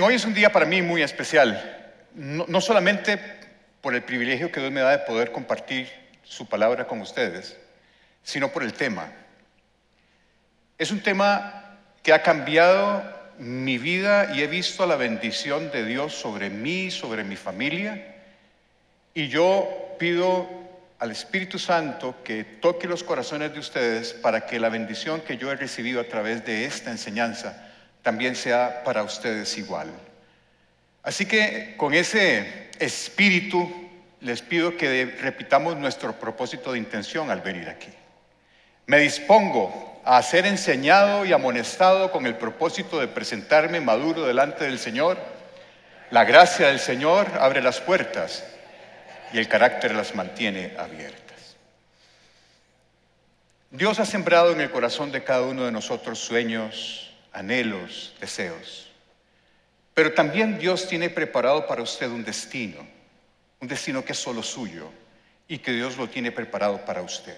Hoy es un día para mí muy especial, no, no solamente por el privilegio que Dios me da de poder compartir su palabra con ustedes, sino por el tema. Es un tema que ha cambiado mi vida y he visto la bendición de Dios sobre mí, sobre mi familia, y yo pido al Espíritu Santo que toque los corazones de ustedes para que la bendición que yo he recibido a través de esta enseñanza también sea para ustedes igual. Así que con ese espíritu les pido que repitamos nuestro propósito de intención al venir aquí. Me dispongo a ser enseñado y amonestado con el propósito de presentarme maduro delante del Señor. La gracia del Señor abre las puertas y el carácter las mantiene abiertas. Dios ha sembrado en el corazón de cada uno de nosotros sueños, anhelos, deseos. Pero también Dios tiene preparado para usted un destino, un destino que es solo suyo y que Dios lo tiene preparado para usted.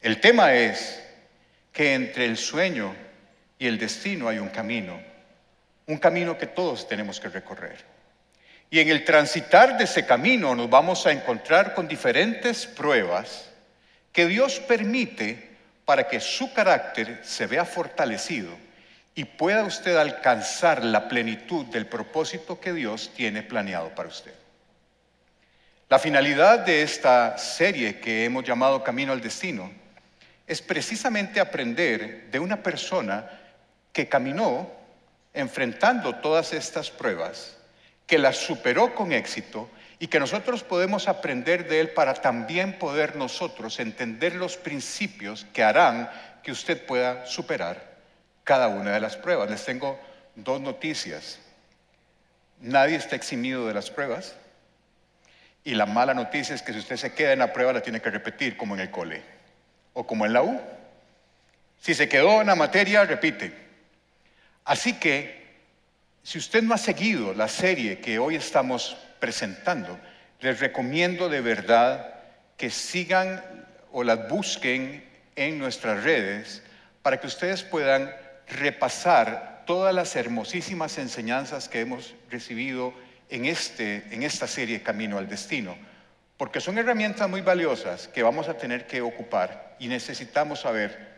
El tema es que entre el sueño y el destino hay un camino, un camino que todos tenemos que recorrer. Y en el transitar de ese camino nos vamos a encontrar con diferentes pruebas que Dios permite para que su carácter se vea fortalecido y pueda usted alcanzar la plenitud del propósito que Dios tiene planeado para usted. La finalidad de esta serie que hemos llamado Camino al Destino es precisamente aprender de una persona que caminó enfrentando todas estas pruebas que la superó con éxito y que nosotros podemos aprender de él para también poder nosotros entender los principios que harán que usted pueda superar cada una de las pruebas. Les tengo dos noticias. Nadie está eximido de las pruebas. Y la mala noticia es que si usted se queda en la prueba la tiene que repetir como en el cole o como en la U. Si se quedó en la materia, repite. Así que si usted no ha seguido la serie que hoy estamos presentando, les recomiendo de verdad que sigan o las busquen en nuestras redes para que ustedes puedan repasar todas las hermosísimas enseñanzas que hemos recibido en, este, en esta serie Camino al Destino, porque son herramientas muy valiosas que vamos a tener que ocupar y necesitamos saber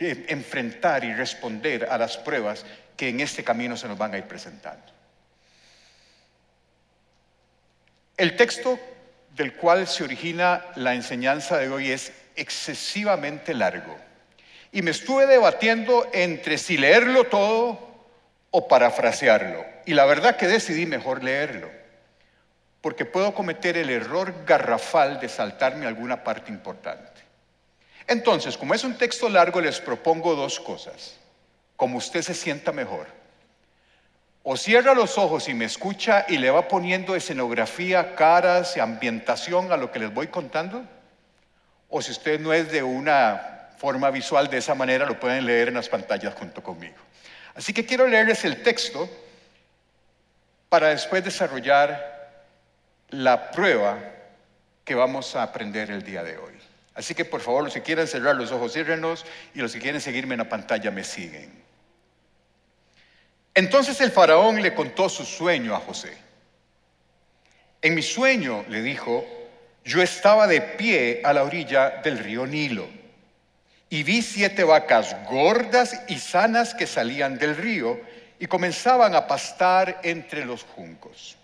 eh, enfrentar y responder a las pruebas que en este camino se nos van a ir presentando. El texto del cual se origina la enseñanza de hoy es excesivamente largo. Y me estuve debatiendo entre si leerlo todo o parafrasearlo. Y la verdad que decidí mejor leerlo, porque puedo cometer el error garrafal de saltarme alguna parte importante. Entonces, como es un texto largo, les propongo dos cosas como usted se sienta mejor. O cierra los ojos y me escucha y le va poniendo escenografía, caras y ambientación a lo que les voy contando. O si usted no es de una forma visual de esa manera, lo pueden leer en las pantallas junto conmigo. Así que quiero leerles el texto para después desarrollar la prueba que vamos a aprender el día de hoy. Así que por favor, los que quieran cerrar los ojos, ciérrenlos y los que quieren seguirme en la pantalla me siguen. Entonces el faraón le contó su sueño a José. En mi sueño, le dijo, yo estaba de pie a la orilla del río Nilo y vi siete vacas gordas y sanas que salían del río y comenzaban a pastar entre los juncos.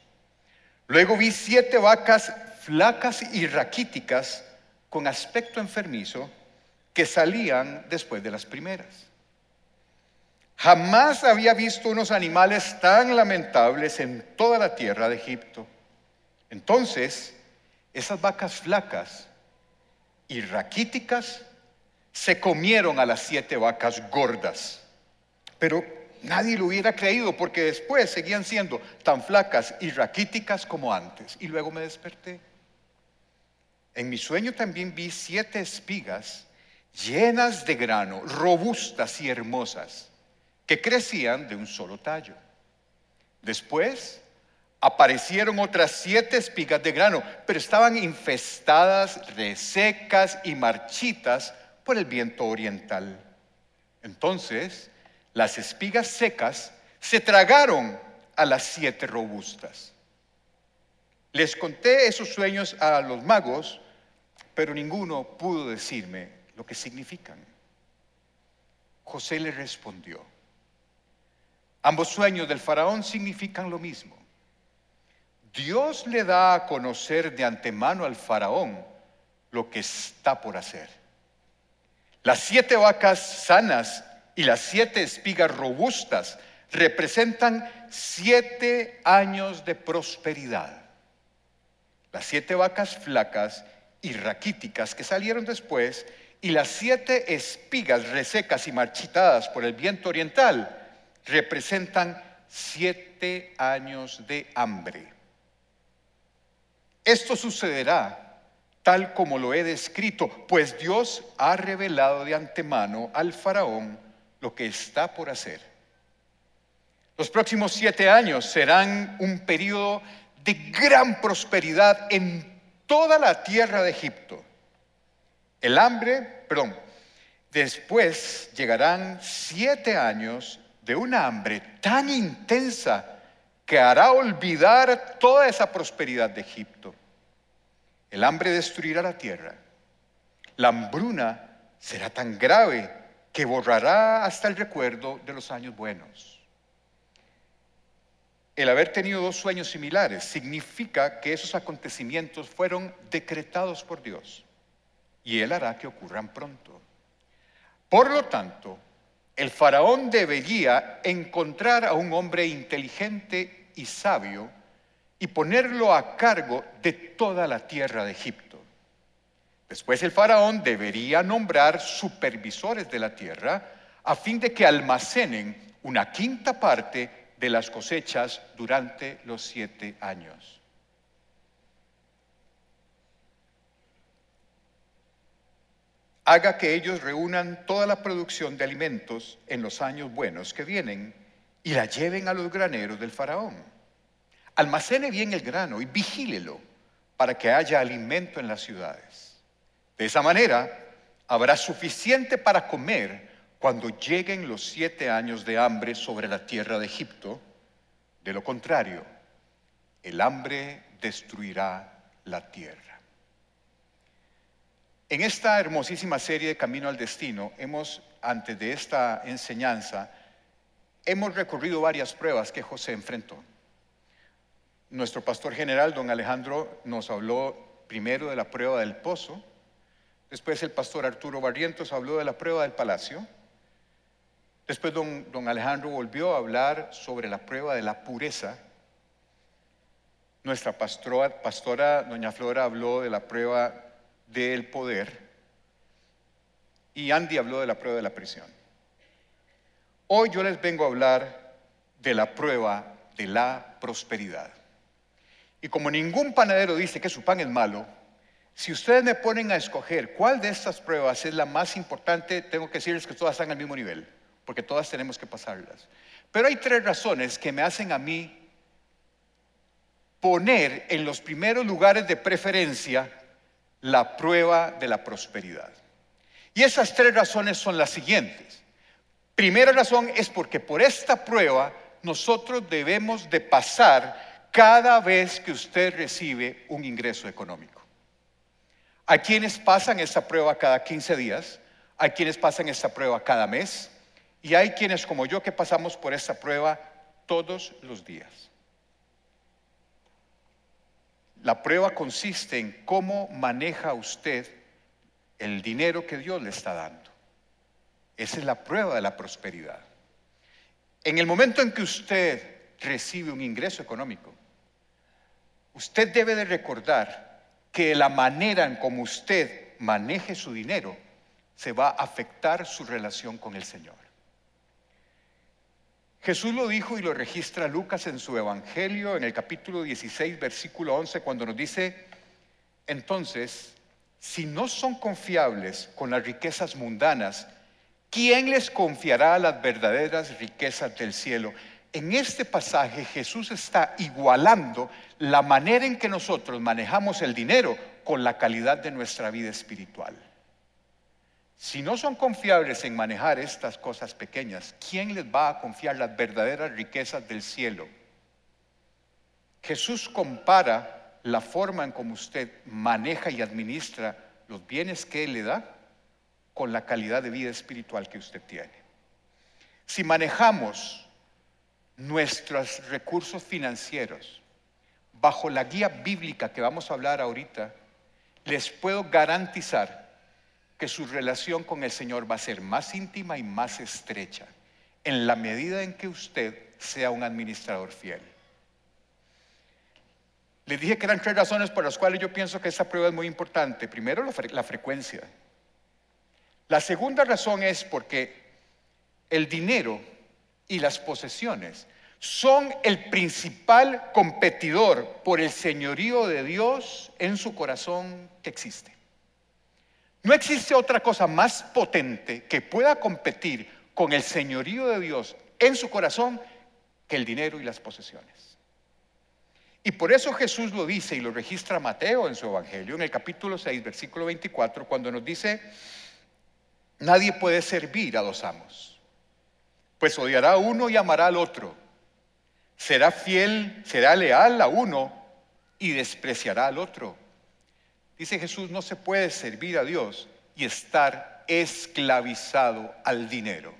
Luego vi siete vacas flacas y raquíticas con aspecto enfermizo que salían después de las primeras. Jamás había visto unos animales tan lamentables en toda la tierra de Egipto. Entonces, esas vacas flacas y raquíticas se comieron a las siete vacas gordas. Pero nadie lo hubiera creído porque después seguían siendo tan flacas y raquíticas como antes. Y luego me desperté. En mi sueño también vi siete espigas llenas de grano, robustas y hermosas que crecían de un solo tallo. Después aparecieron otras siete espigas de grano, pero estaban infestadas, resecas y marchitas por el viento oriental. Entonces, las espigas secas se tragaron a las siete robustas. Les conté esos sueños a los magos, pero ninguno pudo decirme lo que significan. José le respondió, ambos sueños del faraón significan lo mismo. Dios le da a conocer de antemano al faraón lo que está por hacer. Las siete vacas sanas y las siete espigas robustas representan siete años de prosperidad. Las siete vacas flacas y raquíticas que salieron después y las siete espigas resecas y marchitadas por el viento oriental representan siete años de hambre. Esto sucederá tal como lo he descrito, pues Dios ha revelado de antemano al faraón lo que está por hacer. Los próximos siete años serán un periodo de gran prosperidad en toda la tierra de Egipto. El hambre, perdón, después llegarán siete años de una hambre tan intensa que hará olvidar toda esa prosperidad de Egipto. El hambre destruirá la tierra. La hambruna será tan grave que borrará hasta el recuerdo de los años buenos. El haber tenido dos sueños similares significa que esos acontecimientos fueron decretados por Dios y Él hará que ocurran pronto. Por lo tanto, el faraón debería encontrar a un hombre inteligente y sabio y ponerlo a cargo de toda la tierra de Egipto. Después el faraón debería nombrar supervisores de la tierra a fin de que almacenen una quinta parte de las cosechas durante los siete años. Haga que ellos reúnan toda la producción de alimentos en los años buenos que vienen y la lleven a los graneros del faraón Almacene bien el grano y vigílelo para que haya alimento en las ciudades. De esa manera habrá suficiente para comer cuando lleguen los siete años de hambre sobre la tierra de Egipto. De lo contrario, el hambre destruirá la tierra. En esta hermosísima serie de Camino al Destino, hemos, antes de esta enseñanza, hemos recorrido varias pruebas que José enfrentó. Nuestro pastor general, don Alejandro, nos habló primero de la prueba del pozo, después el pastor Arturo Barrientos habló de la prueba del palacio, después don, don Alejandro volvió a hablar sobre la prueba de la pureza, nuestra pastora, pastora doña Flora habló de la prueba del poder y Andy habló de la prueba de la prisión. Hoy yo les vengo a hablar de la prueba de la prosperidad. Y como ningún panadero dice que su pan es malo, si ustedes me ponen a escoger cuál de estas pruebas es la más importante, tengo que decirles que todas están al mismo nivel, porque todas tenemos que pasarlas. Pero hay tres razones que me hacen a mí poner en los primeros lugares de preferencia la prueba de la prosperidad. Y esas tres razones son las siguientes. Primera razón es porque por esta prueba nosotros debemos de pasar cada vez que usted recibe un ingreso económico. Hay quienes pasan esta prueba cada 15 días, hay quienes pasan esta prueba cada mes y hay quienes como yo que pasamos por esta prueba todos los días. La prueba consiste en cómo maneja usted el dinero que Dios le está dando. Esa es la prueba de la prosperidad. En el momento en que usted recibe un ingreso económico, Usted debe de recordar que la manera en como usted maneje su dinero se va a afectar su relación con el Señor. Jesús lo dijo y lo registra Lucas en su Evangelio en el capítulo 16, versículo 11, cuando nos dice, entonces, si no son confiables con las riquezas mundanas, ¿quién les confiará las verdaderas riquezas del cielo? En este pasaje Jesús está igualando la manera en que nosotros manejamos el dinero con la calidad de nuestra vida espiritual. Si no son confiables en manejar estas cosas pequeñas, ¿quién les va a confiar las verdaderas riquezas del cielo? Jesús compara la forma en cómo usted maneja y administra los bienes que Él le da con la calidad de vida espiritual que usted tiene. Si manejamos nuestros recursos financieros bajo la guía bíblica que vamos a hablar ahorita, les puedo garantizar que su relación con el Señor va a ser más íntima y más estrecha en la medida en que usted sea un administrador fiel. Les dije que eran tres razones por las cuales yo pienso que esta prueba es muy importante. Primero, la frecuencia. La segunda razón es porque el dinero y las posesiones son el principal competidor por el señorío de Dios en su corazón que existe. No existe otra cosa más potente que pueda competir con el señorío de Dios en su corazón que el dinero y las posesiones. Y por eso Jesús lo dice y lo registra Mateo en su Evangelio, en el capítulo 6, versículo 24, cuando nos dice, nadie puede servir a dos amos, pues odiará a uno y amará al otro, será fiel, será leal a uno y despreciará al otro. Dice Jesús, no se puede servir a Dios y estar esclavizado al dinero.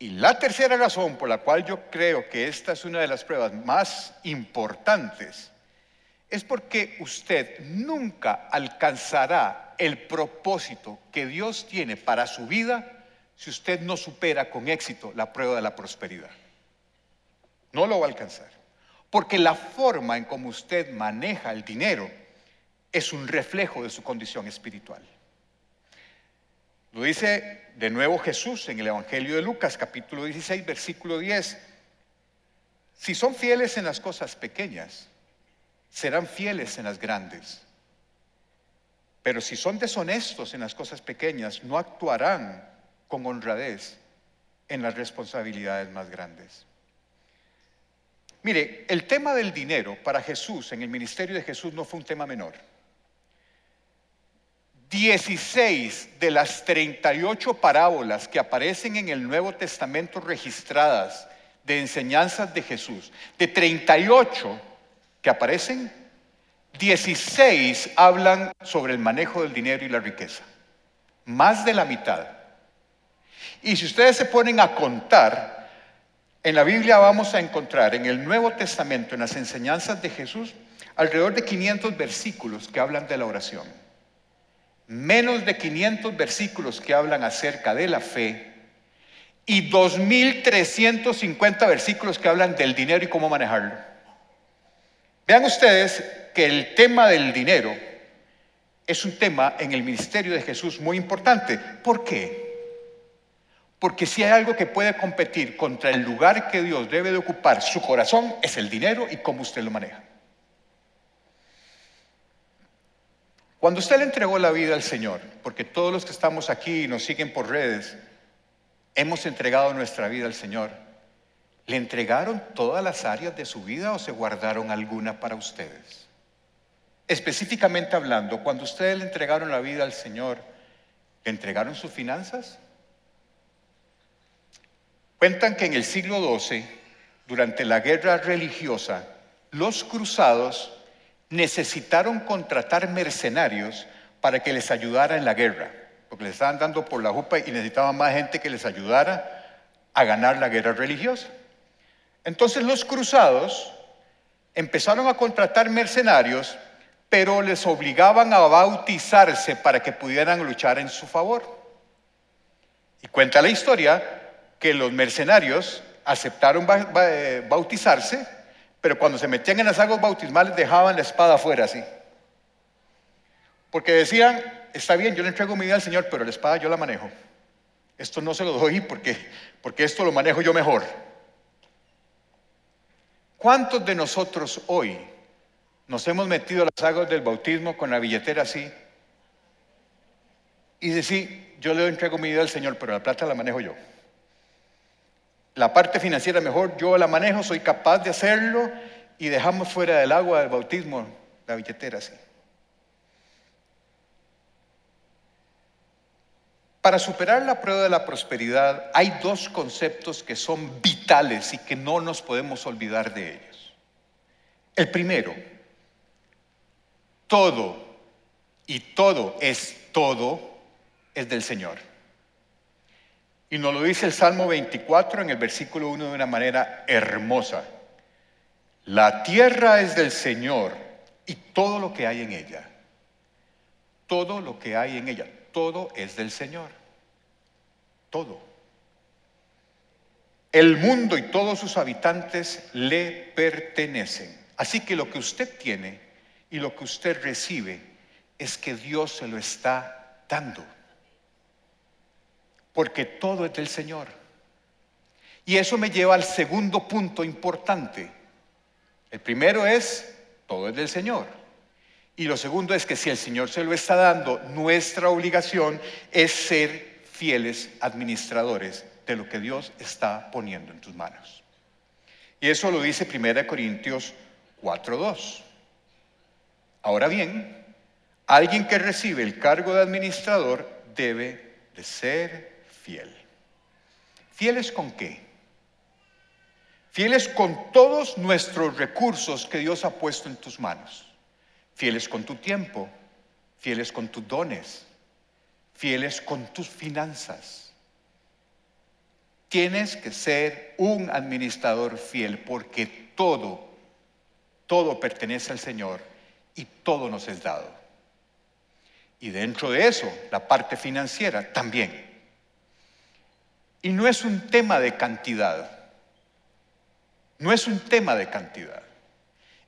Y la tercera razón por la cual yo creo que esta es una de las pruebas más importantes es porque usted nunca alcanzará el propósito que Dios tiene para su vida si usted no supera con éxito la prueba de la prosperidad. No lo va a alcanzar. Porque la forma en cómo usted maneja el dinero es un reflejo de su condición espiritual. Lo dice de nuevo Jesús en el Evangelio de Lucas capítulo 16 versículo 10. Si son fieles en las cosas pequeñas, serán fieles en las grandes. Pero si son deshonestos en las cosas pequeñas, no actuarán con honradez en las responsabilidades más grandes. Mire, el tema del dinero para Jesús en el ministerio de Jesús no fue un tema menor. 16 de las 38 parábolas que aparecen en el Nuevo Testamento registradas de enseñanzas de Jesús, de 38 que aparecen, 16 hablan sobre el manejo del dinero y la riqueza. Más de la mitad. Y si ustedes se ponen a contar, en la Biblia vamos a encontrar en el Nuevo Testamento, en las enseñanzas de Jesús, alrededor de 500 versículos que hablan de la oración menos de 500 versículos que hablan acerca de la fe y 2.350 versículos que hablan del dinero y cómo manejarlo. Vean ustedes que el tema del dinero es un tema en el ministerio de Jesús muy importante. ¿Por qué? Porque si hay algo que puede competir contra el lugar que Dios debe de ocupar su corazón, es el dinero y cómo usted lo maneja. Cuando usted le entregó la vida al Señor, porque todos los que estamos aquí y nos siguen por redes, hemos entregado nuestra vida al Señor, ¿le entregaron todas las áreas de su vida o se guardaron alguna para ustedes? Específicamente hablando, cuando ustedes le entregaron la vida al Señor, ¿le entregaron sus finanzas? Cuentan que en el siglo XII, durante la guerra religiosa, los cruzados necesitaron contratar mercenarios para que les ayudara en la guerra, porque les estaban dando por la jupa y necesitaban más gente que les ayudara a ganar la guerra religiosa. Entonces los cruzados empezaron a contratar mercenarios, pero les obligaban a bautizarse para que pudieran luchar en su favor. Y cuenta la historia que los mercenarios aceptaron eh, bautizarse, pero cuando se metían en las aguas bautismales dejaban la espada afuera así. Porque decían, está bien, yo le entrego mi vida al Señor, pero la espada yo la manejo. Esto no se lo doy porque, porque esto lo manejo yo mejor. ¿Cuántos de nosotros hoy nos hemos metido a las aguas del bautismo con la billetera así? Y decir, yo le entrego mi vida al Señor, pero la plata la manejo yo la parte financiera mejor yo la manejo, soy capaz de hacerlo y dejamos fuera del agua del bautismo la billetera así. Para superar la prueba de la prosperidad hay dos conceptos que son vitales y que no nos podemos olvidar de ellos. El primero, todo y todo es todo es del Señor. Y nos lo dice el Salmo 24 en el versículo 1 de una manera hermosa. La tierra es del Señor y todo lo que hay en ella. Todo lo que hay en ella todo es del Señor. Todo. El mundo y todos sus habitantes le pertenecen. Así que lo que usted tiene y lo que usted recibe es que Dios se lo está dando. Porque todo es del Señor. Y eso me lleva al segundo punto importante. El primero es, todo es del Señor. Y lo segundo es que si el Señor se lo está dando, nuestra obligación es ser fieles administradores de lo que Dios está poniendo en tus manos. Y eso lo dice 1 Corintios 4.2. Ahora bien, alguien que recibe el cargo de administrador debe de ser fiel. ¿Fieles con qué? Fieles con todos nuestros recursos que Dios ha puesto en tus manos fieles con tu tiempo, fieles con tus dones, fieles con tus finanzas. Tienes que ser un administrador fiel porque todo, todo pertenece al Señor y todo nos es dado. Y dentro de eso, la parte financiera también. Y no es un tema de cantidad. No es un tema de cantidad.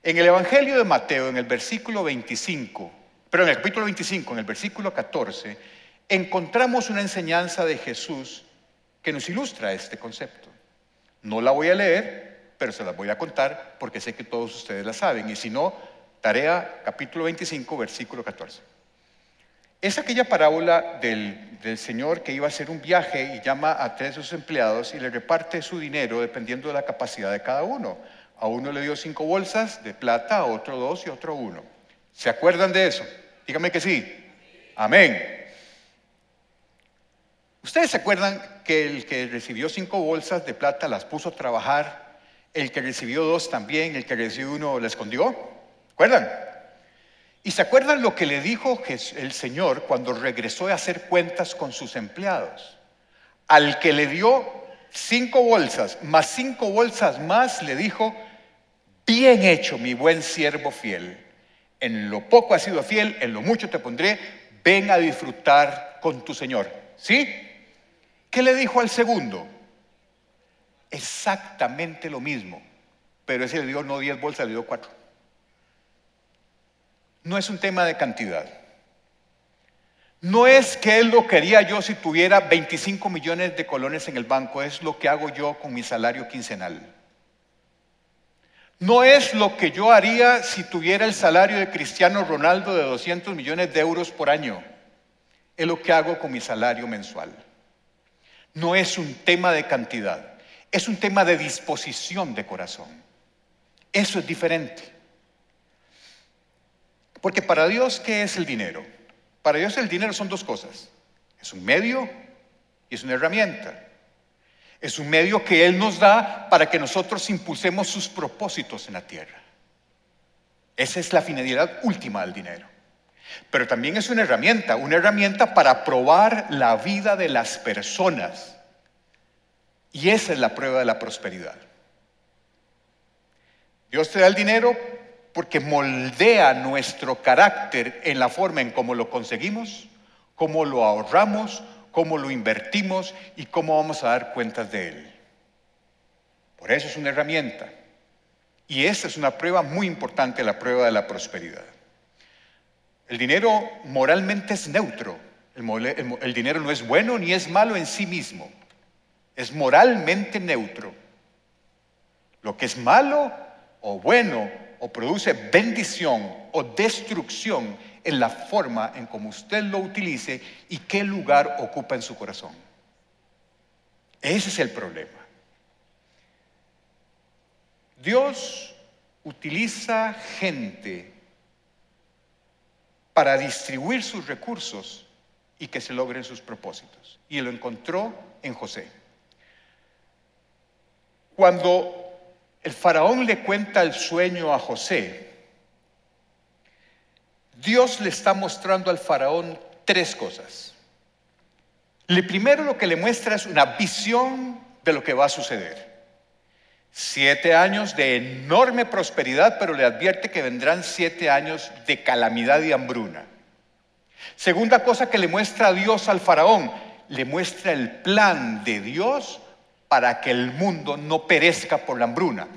En el Evangelio de Mateo, en el versículo 25, pero en el capítulo 25, en el versículo 14, encontramos una enseñanza de Jesús que nos ilustra este concepto. No la voy a leer, pero se la voy a contar porque sé que todos ustedes la saben. Y si no, tarea capítulo 25, versículo 14. Es aquella parábola del, Señor que iba a hacer un viaje y llama a tres de sus empleados y le reparte su dinero dependiendo de la capacidad de cada uno. A uno le dio cinco bolsas de plata, a otro dos y a otro uno. ¿Se acuerdan de eso? Dígame que sí. Amén. ¿Ustedes se acuerdan que el que recibió cinco bolsas de plata las puso a trabajar? El que recibió dos también, el que recibió uno la escondió. ¿Acuerdan? ¿Y se acuerdan lo que le dijo el Señor cuando regresó a hacer cuentas con sus empleados? Al que le dio cinco bolsas, más cinco bolsas más, le dijo, Bien hecho, mi buen siervo fiel. En lo poco has sido fiel, en lo mucho te pondré. Ven a disfrutar con tu Señor. ¿Sí? ¿Qué le dijo al segundo? Exactamente lo mismo. Pero ese le dio no 10 bolsas, le dio 4. No es un tema de cantidad. No es que él lo quería yo si tuviera 25 millones de colones en el banco, es lo que hago yo con mi salario quincenal. No es lo que yo haría si tuviera el salario de Cristiano Ronaldo de 200 millones de euros por año. Es lo que hago con mi salario mensual. No es un tema de cantidad, es un tema de disposición de corazón. Eso es diferente. Porque para Dios, ¿qué es el dinero? Para Dios el dinero son dos cosas. Es un medio y es una herramienta. Es un medio que Él nos da para que nosotros impulsemos sus propósitos en la tierra. Esa es la finalidad última del dinero. Pero también es una herramienta, una herramienta para probar la vida de las personas. Y esa es la prueba de la prosperidad. Dios te da el dinero porque moldea nuestro carácter en la forma en cómo lo conseguimos, cómo lo ahorramos, cómo lo invertimos y cómo vamos a dar cuentas de él. Por eso es una herramienta. Y esta es una prueba muy importante, la prueba de la prosperidad. El dinero moralmente es neutro. El, dinero no es bueno ni es malo en sí mismo. Es moralmente neutro. Lo que es malo o bueno o produce bendición o destrucción en la forma en cómo usted lo utilice y qué lugar ocupa en su corazón. Ese es el problema. Dios utiliza gente para distribuir sus recursos y que se logren sus propósitos. Y lo encontró en José. Cuando el faraón le cuenta el sueño a José, Dios le está mostrando al faraón tres cosas. El primero lo que le muestra es una visión de lo que va a suceder. Siete años de enorme prosperidad, pero le advierte que vendrán siete años de calamidad y hambruna. Segunda cosa que le muestra Dios al faraón, le muestra el plan de Dios para que el mundo no perezca por la hambruna.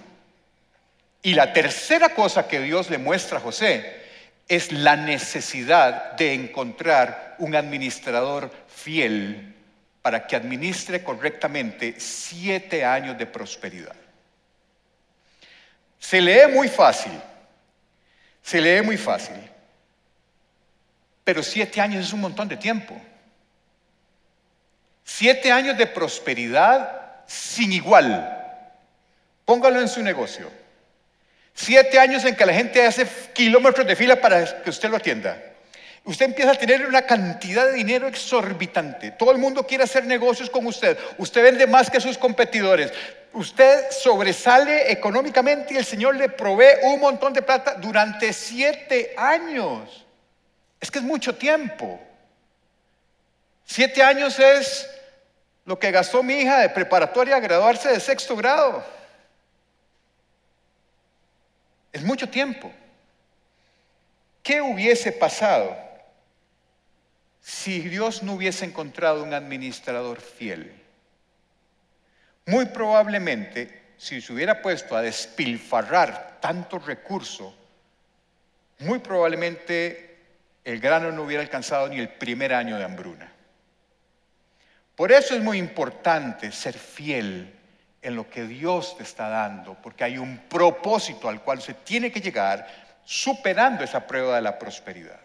Y la tercera cosa que Dios le muestra a José es la necesidad de encontrar un administrador fiel para que administre correctamente siete años de prosperidad. Se lee muy fácil, se lee muy fácil, pero siete años es un montón de tiempo. Siete años de prosperidad sin igual. Póngalo en su negocio. Siete años en que la gente hace kilómetros de fila para que usted lo atienda. Usted empieza a tener una cantidad de dinero exorbitante. Todo el mundo quiere hacer negocios con usted. Usted vende más que sus competidores. Usted sobresale económicamente y el Señor le provee un montón de plata durante siete años. Es que es mucho tiempo. Siete años es lo que gastó mi hija de preparatoria a graduarse de sexto grado. Es mucho tiempo. ¿Qué hubiese pasado si Dios no hubiese encontrado un administrador fiel? Muy probablemente, si se hubiera puesto a despilfarrar tanto recurso, muy probablemente el grano no hubiera alcanzado ni el primer año de hambruna. Por eso es muy importante ser fiel en lo que Dios te está dando, porque hay un propósito al cual se tiene que llegar superando esa prueba de la prosperidad.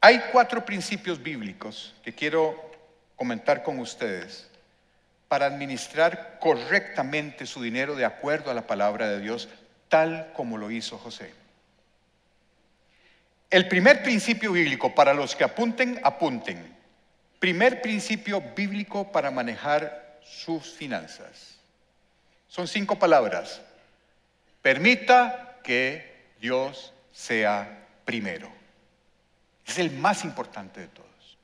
Hay cuatro principios bíblicos que quiero comentar con ustedes para administrar correctamente su dinero de acuerdo a la palabra de Dios, tal como lo hizo José. El primer principio bíblico, para los que apunten, apunten. Primer principio bíblico para manejar sus finanzas. Son cinco palabras. Permita que Dios sea primero. Es el más importante de todos.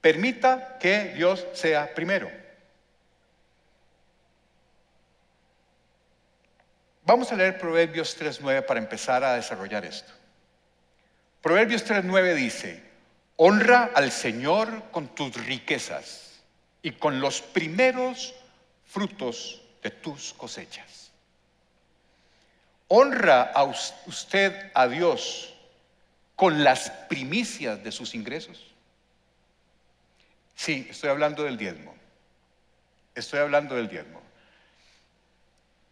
Permita que Dios sea primero. Vamos a leer Proverbios 3.9 para empezar a desarrollar esto. Proverbios 3.9 dice, Honra al Señor con tus riquezas y con los primeros frutos de tus cosechas. Honra a usted a Dios con las primicias de sus ingresos. Sí, estoy hablando del diezmo. Estoy hablando del diezmo.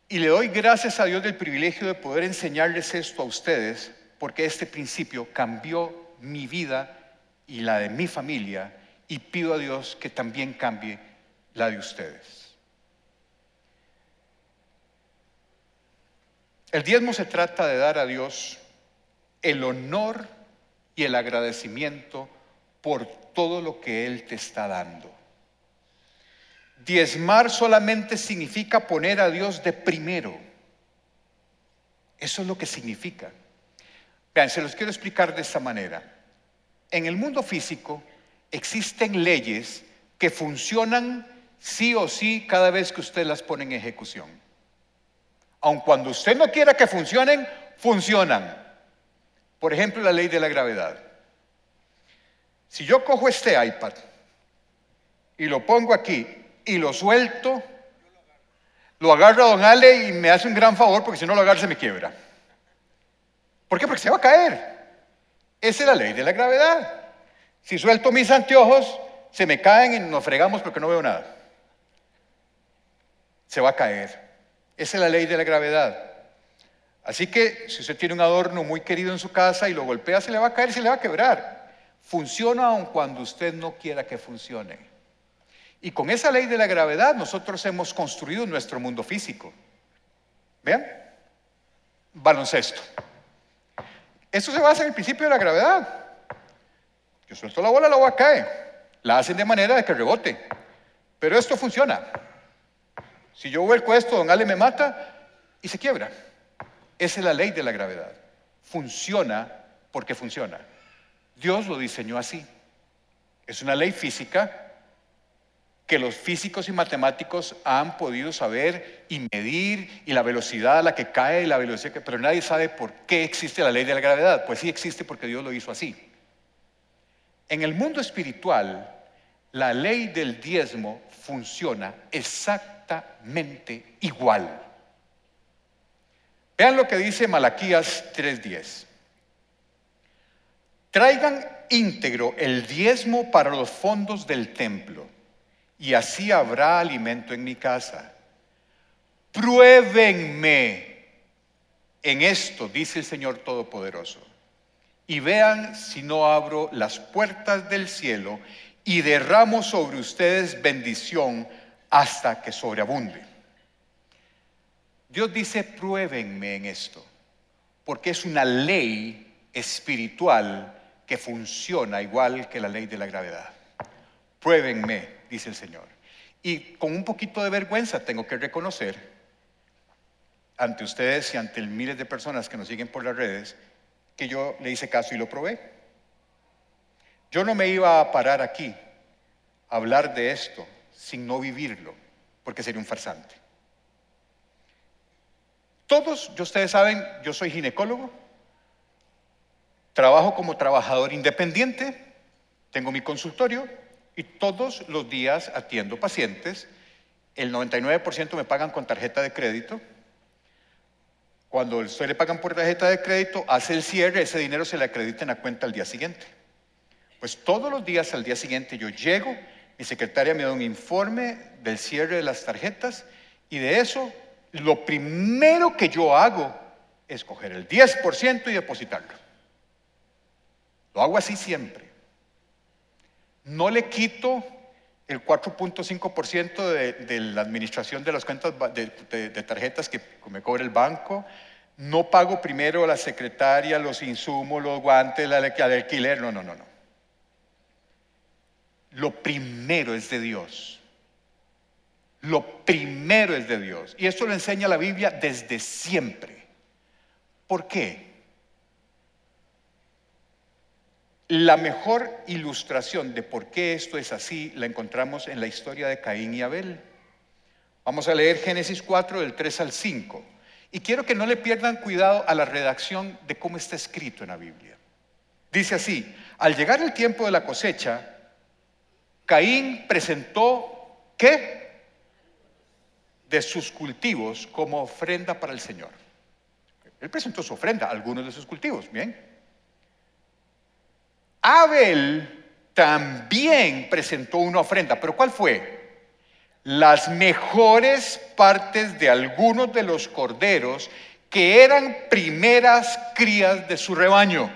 Y le doy gracias a Dios del privilegio de poder enseñarles esto a ustedes, porque este principio cambió mi vida y la de mi familia y pido a Dios que también cambie la de ustedes. El diezmo se trata de dar a Dios el honor y el agradecimiento por todo lo que Él te está dando. Diezmar solamente significa poner a Dios de primero. Eso es lo que significa. Vean, se los quiero explicar de esta manera. En el mundo físico existen leyes que funcionan sí o sí cada vez que usted las pone en ejecución. Aun cuando usted no quiera que funcionen, funcionan. Por ejemplo, la ley de la gravedad. Si yo cojo este iPad y lo pongo aquí y lo suelto, lo agarra don Ale y me hace un gran favor porque si no lo agarra se me quiebra. ¿Por qué? Porque se va a caer. Esa es la ley de la gravedad. Si suelto mis anteojos, se me caen y nos fregamos porque no veo nada. Se va a caer. Esa es la ley de la gravedad. Así que si usted tiene un adorno muy querido en su casa y lo golpea, se le va a caer se le va a quebrar. Funciona aun cuando usted no quiera que funcione. Y con esa ley de la gravedad nosotros hemos construido nuestro mundo físico. ¿Vean? Baloncesto. Esto se basa en el principio de la gravedad. Yo suelto la bola, la bola cae. La hacen de manera de que rebote. Pero esto funciona. Si yo vuelco esto, don Ale me mata y se quiebra. Esa es la ley de la gravedad. Funciona porque funciona. Dios lo diseñó así. Es una ley física que los físicos y matemáticos han podido saber y medir y la velocidad a la que cae y la velocidad que... Pero nadie sabe por qué existe la ley de la gravedad. Pues sí existe porque Dios lo hizo así. En el mundo espiritual, la ley del diezmo funciona exactamente igual. Vean lo que dice Malaquías 3:10. Traigan íntegro el diezmo para los fondos del templo, y así habrá alimento en mi casa. Pruébenme en esto, dice el Señor Todopoderoso, y vean si no abro las puertas del cielo y derramo sobre ustedes bendición hasta que sobreabunde. Dios dice, pruébenme en esto, porque es una ley espiritual que funciona igual que la ley de la gravedad. Pruébenme, dice el Señor. Y con un poquito de vergüenza tengo que reconocer ante ustedes y ante miles de personas que nos siguen por las redes que yo le hice caso y lo probé. Yo no me iba a parar aquí a hablar de esto sin no vivirlo, porque sería un farsante. Todos, ustedes saben, yo soy ginecólogo, Trabajo como trabajador independiente, tengo mi consultorio y todos los días atiendo pacientes. El 99% me pagan con tarjeta de crédito. Cuando usted le pagan por tarjeta de crédito, hace el cierre, ese dinero se le acredita en la cuenta al día siguiente. Pues todos los días al día siguiente yo llego, mi secretaria me da un informe del cierre de las tarjetas y de eso lo primero que yo hago es coger el 10% y depositarlo. Lo hago así siempre. No le quito el 4.5% de, la administración de las cuentas de, tarjetas que me cobra el banco. No pago primero a la secretaria, los insumos, los guantes, el alquiler. No, no, no, no. Lo primero es de Dios. Lo primero es de Dios. Y esto lo enseña la Biblia desde siempre. ¿Por qué? La mejor ilustración de por qué esto es así la encontramos en la historia de Caín y Abel. Vamos a leer Génesis 4 del 3 al 5. Y quiero que no le pierdan cuidado a la redacción de cómo está escrito en la Biblia. Dice así, al llegar el tiempo de la cosecha, Caín presentó ¿qué? De sus cultivos como ofrenda para el Señor. Él presentó su ofrenda, algunos de sus cultivos, ¿bien? Abel también presentó una ofrenda, pero ¿cuál fue? Las mejores partes de algunos de los corderos que eran primeras crías de su rebaño.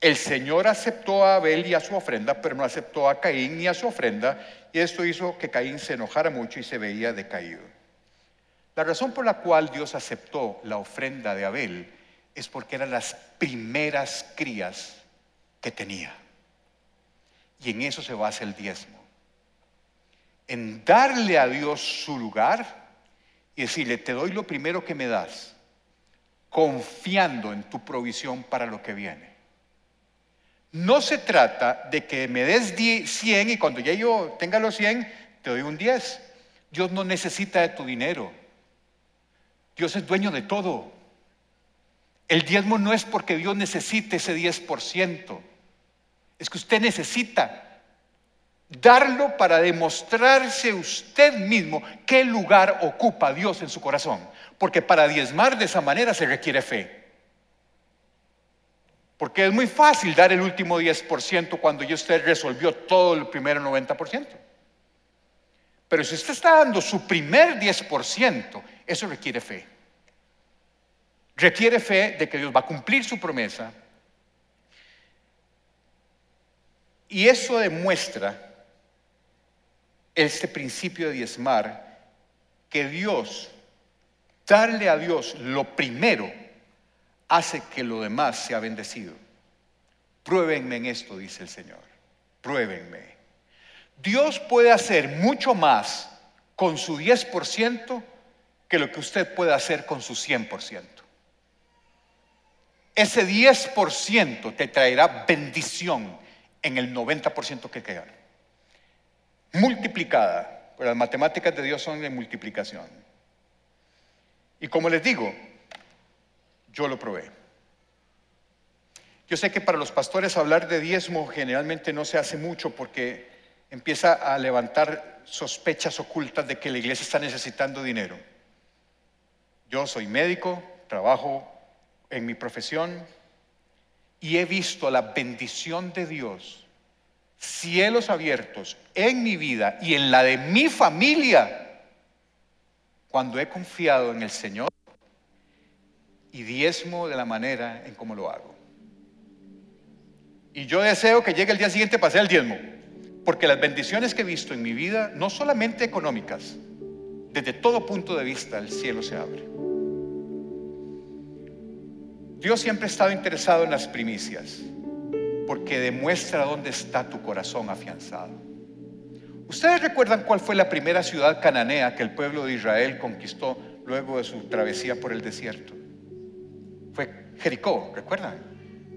El Señor aceptó a Abel y a su ofrenda, pero no aceptó a Caín ni a su ofrenda, y esto hizo que Caín se enojara mucho y se veía decaído. La razón por la cual Dios aceptó la ofrenda de Abel es porque eran las primeras crías que tenía. Y en eso se basa el diezmo. En darle a Dios su lugar y decirle, te doy lo primero que me das, confiando en tu provisión para lo que viene. No se trata de que me des 100 y cuando ya yo tenga los 100, te doy un 10. Dios no necesita de tu dinero. Dios es dueño de todo. El diezmo no es porque Dios necesite ese 10%. Es que usted necesita darlo para demostrarse usted mismo qué lugar ocupa Dios en su corazón. Porque para diezmar de esa manera se requiere fe. Porque es muy fácil dar el último 10% cuando ya usted resolvió todo el primer 90%. Pero si usted está dando su primer 10%, eso requiere fe requiere fe de que Dios va a cumplir su promesa. Y eso demuestra este principio de diezmar, que Dios, darle a Dios lo primero, hace que lo demás sea bendecido. Pruébenme en esto, dice el Señor. Pruébenme. Dios puede hacer mucho más con su 10% que lo que usted puede hacer con su 100%. Ese 10% te traerá bendición en el 90% que queda. Multiplicada, pero las matemáticas de Dios son de multiplicación. Y como les digo, yo lo probé. Yo sé que para los pastores hablar de diezmo generalmente no se hace mucho porque empieza a levantar sospechas ocultas de que la iglesia está necesitando dinero. Yo soy médico, trabajo en mi profesión y he visto la bendición de Dios, cielos abiertos en mi vida y en la de mi familia, cuando he confiado en el Señor y diezmo de la manera en cómo lo hago. Y yo deseo que llegue el día siguiente para hacer el diezmo, porque las bendiciones que he visto en mi vida, no solamente económicas, desde todo punto de vista el cielo se abre. Dios siempre ha estado interesado en las primicias, porque demuestra dónde está tu corazón afianzado. ¿Ustedes recuerdan cuál fue la primera ciudad cananea que el pueblo de Israel conquistó luego de su travesía por el desierto? Fue Jericó, ¿recuerdan?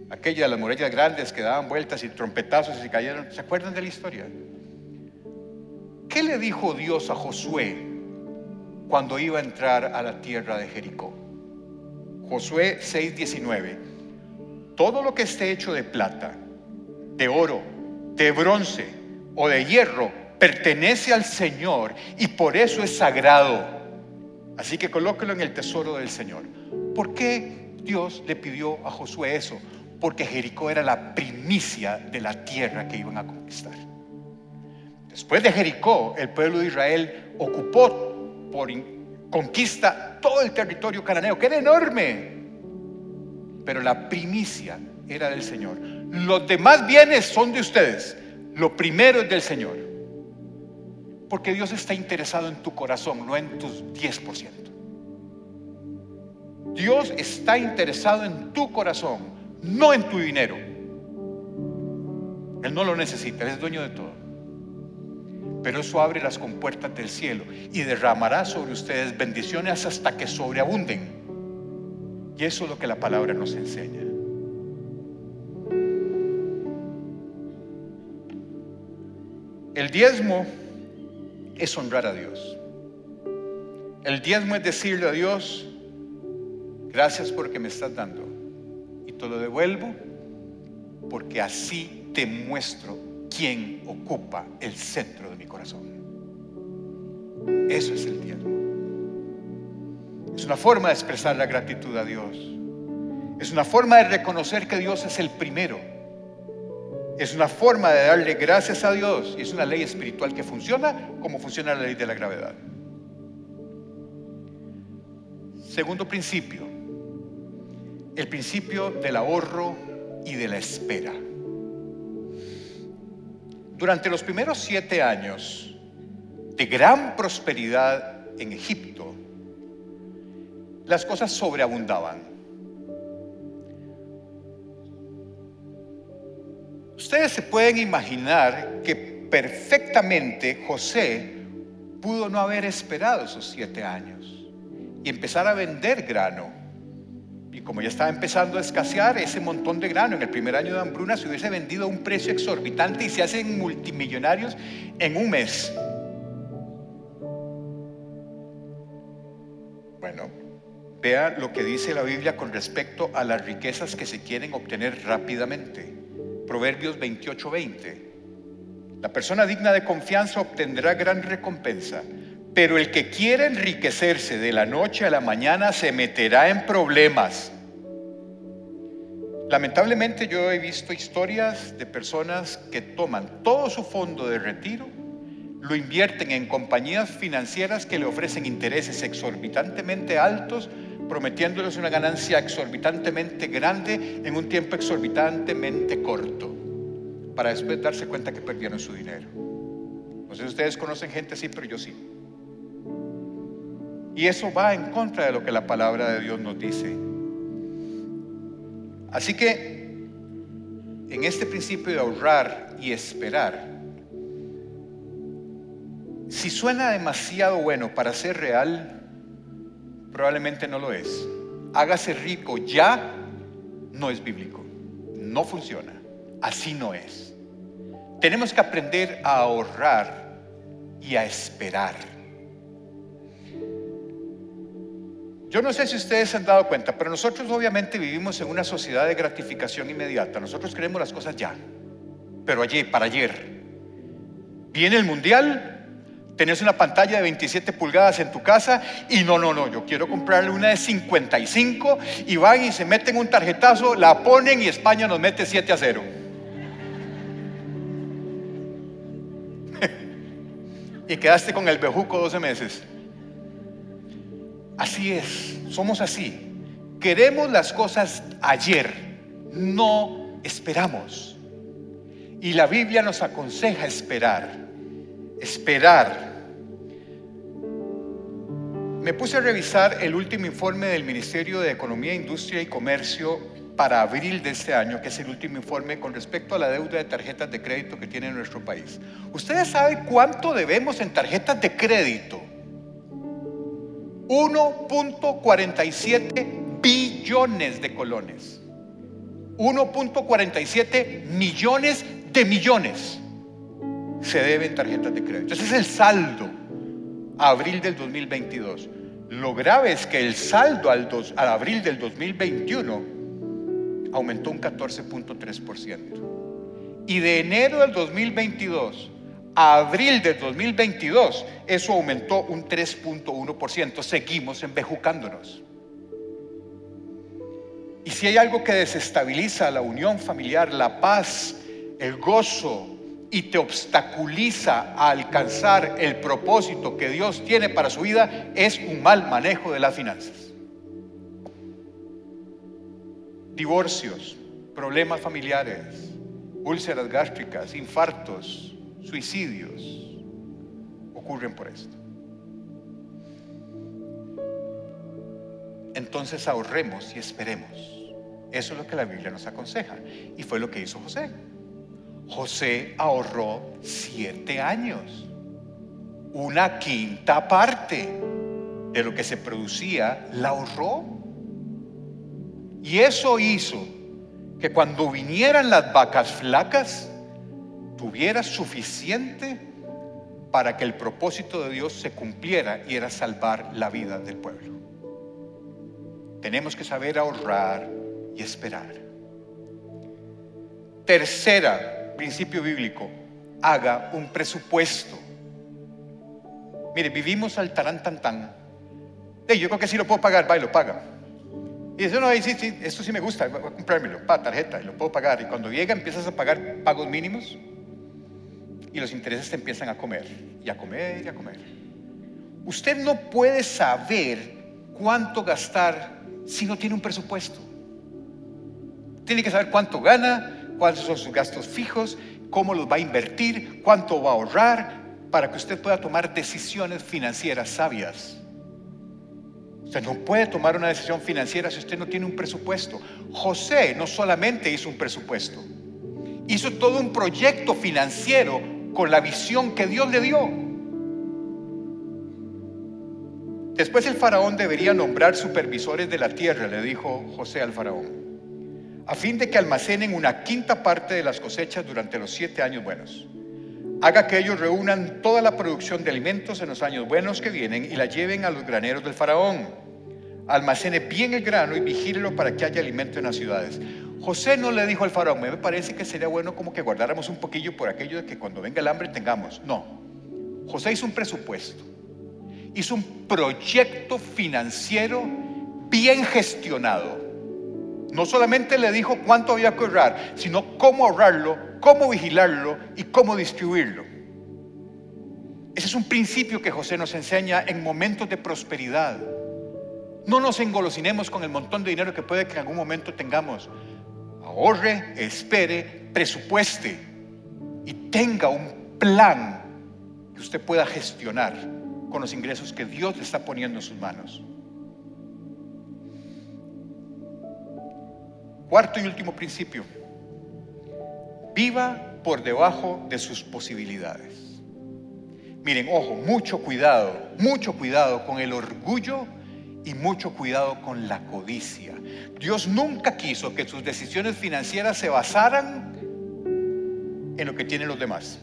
Aquella de las murallas grandes que daban vueltas y trompetazos y se cayeron. ¿Se acuerdan de la historia? ¿Qué le dijo Dios a Josué cuando iba a entrar a la tierra de Jericó? Josué 6:19. Todo lo que esté hecho de plata, de oro, de bronce o de hierro pertenece al Señor y por eso es sagrado. Así que colóquelo en el tesoro del Señor. ¿Por qué Dios le pidió a Josué eso? Porque Jericó era la primicia de la tierra que iban a conquistar. Después de Jericó, el pueblo de Israel ocupó por conquista todo el territorio cananeo, que era enorme. Pero la primicia era del Señor. Los demás bienes son de ustedes. Lo primero es del Señor. Porque Dios está interesado en tu corazón, no en tus 10%. Dios está interesado en tu corazón, no en tu dinero. Él no lo necesita, Él es dueño de todo pero eso abre las compuertas del cielo y derramará sobre ustedes bendiciones hasta que sobreabunden. Y eso es lo que la palabra nos enseña. El diezmo es honrar a Dios. El diezmo es decirle a Dios, gracias porque me estás dando. Y te lo devuelvo porque así te muestro quién ocupa el centro de mi corazón. Eso es el diezmo. Es una forma de expresar la gratitud a Dios. Es una forma de reconocer que Dios es el primero. Es una forma de darle gracias a Dios y es una ley espiritual que funciona como funciona la ley de la gravedad. Segundo principio, el principio del ahorro y de la espera. Durante los primeros siete años de gran prosperidad en Egipto, las cosas sobreabundaban. Ustedes se pueden imaginar que perfectamente José pudo no haber esperado esos siete años y empezar a vender grano y como ya estaba empezando a escasear ese montón de grano en el primer año de hambruna, se hubiese vendido a un precio exorbitante y se hacen multimillonarios en un mes. Bueno, vea lo que dice la Biblia con respecto a las riquezas que se quieren obtener rápidamente. Proverbios 28:20. La persona digna de confianza obtendrá gran recompensa pero el que quiere enriquecerse de la noche a la mañana se meterá en problemas. Lamentablemente yo he visto historias de personas que toman todo su fondo de retiro, lo invierten en compañías financieras que le ofrecen intereses exorbitantemente altos, prometiéndoles una ganancia exorbitantemente grande en un tiempo exorbitantemente corto, para después darse cuenta que perdieron su dinero. No sé si ustedes conocen gente así, pero yo sí. Y eso va en contra de lo que la palabra de Dios nos dice. Así que en este principio de ahorrar y esperar, si suena demasiado bueno para ser real, probablemente no lo es. Hágase rico ya no es bíblico, no funciona, así no es. Tenemos que aprender a ahorrar y a esperar. Yo no sé si ustedes se han dado cuenta, pero nosotros obviamente vivimos en una sociedad de gratificación inmediata. Nosotros queremos las cosas ya, pero ayer, para ayer. Viene el mundial, tenés una pantalla de 27 pulgadas en tu casa y no, no, no, yo quiero comprarle una de 55 y van y se meten un tarjetazo, la ponen y España nos mete 7 a 0. y quedaste con el bejuco 12 meses. Así es, somos así. Queremos las cosas ayer, no esperamos. Y la Biblia nos aconseja esperar, esperar. Me puse a revisar el último informe del Ministerio de Economía, Industria y Comercio para abril de este año, que es el último informe con respecto a la deuda de tarjetas de crédito que tiene nuestro país. ¿Ustedes saben cuánto debemos en tarjetas de crédito? 1.47 billones de colones. 1.47 millones de millones se deben tarjetas de crédito. Ese es el saldo a abril del 2022. Lo grave es que el saldo al, al abril del 2021 aumentó un 14.3%. Y de enero del 2022 a abril del 2022, eso aumentó un 3.1%. Seguimos embejucándonos. Y si hay algo que desestabiliza la unión familiar, la paz, el gozo y te obstaculiza a alcanzar el propósito que Dios tiene para su vida, es un mal manejo de las finanzas. Divorcios, problemas familiares, úlceras gástricas, infartos, suicidios ocurren por esto. Entonces ahorremos y esperemos. Eso es lo que la Biblia nos aconseja. Y fue lo que hizo José. José ahorró siete años. Una quinta parte de lo que se producía la ahorró. Y eso hizo que cuando vinieran las vacas flacas, tuviera suficiente para que el propósito de Dios se cumpliera y era salvar la vida del pueblo. Tenemos que saber ahorrar y esperar. Tercera principio bíblico, haga un presupuesto. Mire, vivimos al tarán tan tan. yo creo que sí lo puedo pagar, va y lo paga. Y dice, no, sí, sí, esto sí me gusta, voy a comprármelo, para tarjeta, y lo puedo pagar. Y cuando llega empiezas a pagar pagos mínimos y los intereses te empiezan a comer y a comer y a comer. Usted no puede saber cuánto gastar si no tiene un presupuesto. Tiene que saber cuánto gana, cuáles son sus gastos fijos, cómo los va a invertir, cuánto va a ahorrar, para que usted pueda tomar decisiones financieras sabias. Usted no puede tomar una decisión financiera si usted no tiene un presupuesto. José no solamente hizo un presupuesto, hizo todo un proyecto financiero con la visión que Dios le dio. Después el faraón debería nombrar supervisores de la tierra, le dijo José al faraón, a fin de que almacenen una quinta parte de las cosechas durante los siete años buenos. Haga que ellos reúnan toda la producción de alimentos en los años buenos que vienen y la lleven a los graneros del faraón. Almacene bien el grano y vigílelo para que haya alimento en las ciudades. José no le dijo al faraón, me parece que sería bueno como que guardáramos un poquillo por aquello de que cuando venga el hambre tengamos. No, José hizo un presupuesto, hizo un proyecto financiero bien gestionado. No solamente le dijo cuánto había que ahorrar, sino cómo ahorrarlo, cómo vigilarlo y cómo distribuirlo. Ese es un principio que José nos enseña en momentos de prosperidad. No nos engolosinemos con el montón de dinero que puede que en algún momento tengamos ahorre, espere, presupueste y tenga un plan que usted pueda gestionar con los ingresos que Dios le está poniendo en sus manos. Cuarto y último principio. Viva por debajo de sus posibilidades. Miren, ojo, mucho cuidado, mucho cuidado con el orgullo y mucho cuidado con la codicia. Dios nunca quiso que sus decisiones financieras se basaran en lo que tienen los demás.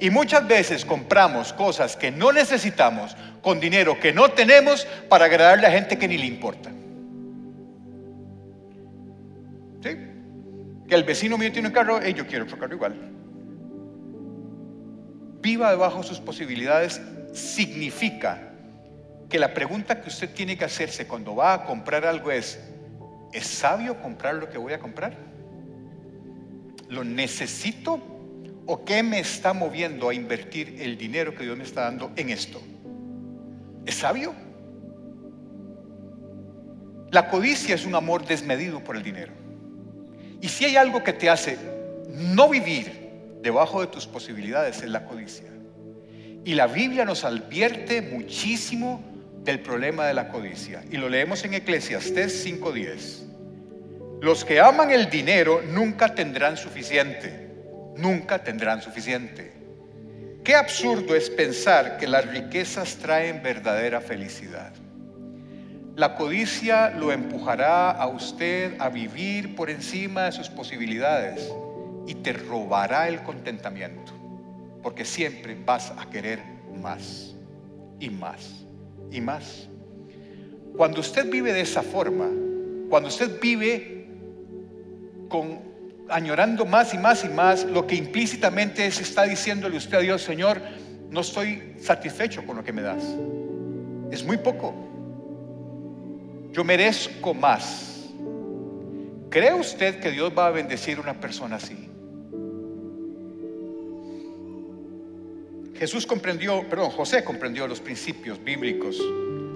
Y muchas veces compramos cosas que no necesitamos con dinero que no tenemos para agradarle a gente que ni le importa. ¿Sí? Que el vecino mío tiene un carro, y yo quiero otro carro igual. Viva debajo de sus posibilidades significa que la pregunta que usted tiene que hacerse cuando va a comprar algo es, ¿es sabio comprar lo que voy a comprar? ¿Lo necesito? ¿O qué me está moviendo a invertir el dinero que Dios me está dando en esto? ¿Es sabio? La codicia es un amor desmedido por el dinero. Y si hay algo que te hace no vivir debajo de tus posibilidades, es la codicia. Y la Biblia nos advierte muchísimo del problema de la codicia. Y lo leemos en Eclesiastés 5:10. Los que aman el dinero nunca tendrán suficiente. Nunca tendrán suficiente. Qué absurdo es pensar que las riquezas traen verdadera felicidad. La codicia lo empujará a usted a vivir por encima de sus posibilidades y te robará el contentamiento, porque siempre vas a querer más y más y más. Cuando usted vive de esa forma, cuando usted vive con añorando más y más y más, lo que implícitamente está diciéndole usted a Dios, Señor, no estoy satisfecho con lo que me das. Es muy poco. Yo merezco más. ¿Cree usted que Dios va a bendecir a una persona así? Jesús comprendió, perdón, José comprendió los principios bíblicos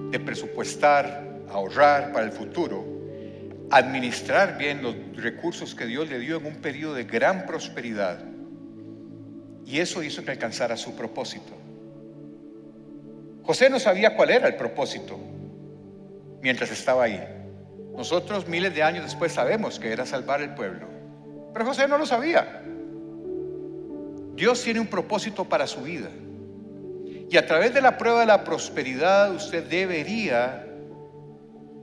de presupuestar, ahorrar para el futuro, administrar bien los recursos que Dios le dio en un periodo de gran prosperidad. Y eso hizo que alcanzara su propósito. José no sabía cuál era el propósito mientras estaba ahí. Nosotros miles de años después sabemos que era salvar el pueblo. Pero José no lo sabía. Dios tiene un propósito para su vida. Y a través de la prueba de la prosperidad usted debería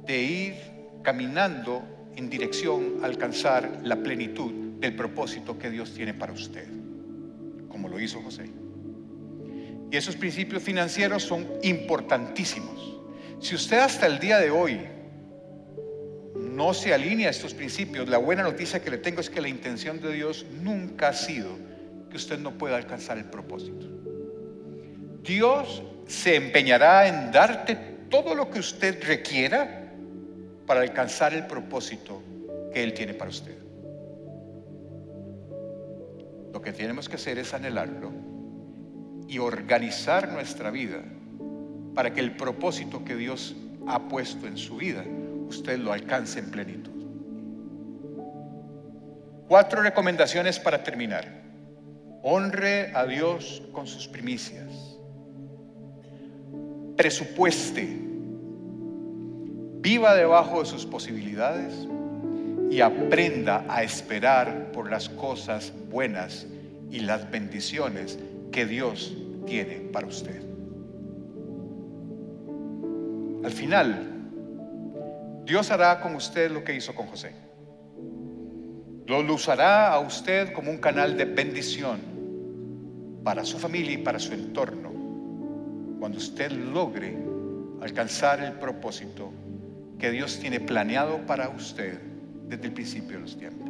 de ir caminando en dirección a alcanzar la plenitud del propósito que Dios tiene para usted, como lo hizo José. Y esos principios financieros son importantísimos. Si usted hasta el día de hoy no se alinea a estos principios, la buena noticia que le tengo es que la intención de Dios nunca ha sido que usted no pueda alcanzar el propósito. Dios se empeñará en darte todo lo que usted requiera para alcanzar el propósito que Él tiene para usted. Lo que tenemos que hacer es anhelarlo y organizar nuestra vida para que el propósito que Dios ha puesto en su vida, usted lo alcance en plenitud. Cuatro recomendaciones para terminar. Honre a Dios con sus primicias. Presupueste. Viva debajo de sus posibilidades y aprenda a esperar por las cosas buenas y las bendiciones que Dios tiene para usted. Al final, Dios hará con usted lo que hizo con José. Lo usará a usted como un canal de bendición para su familia y para su entorno cuando usted logre alcanzar el propósito que Dios tiene planeado para usted desde el principio de los tiempos.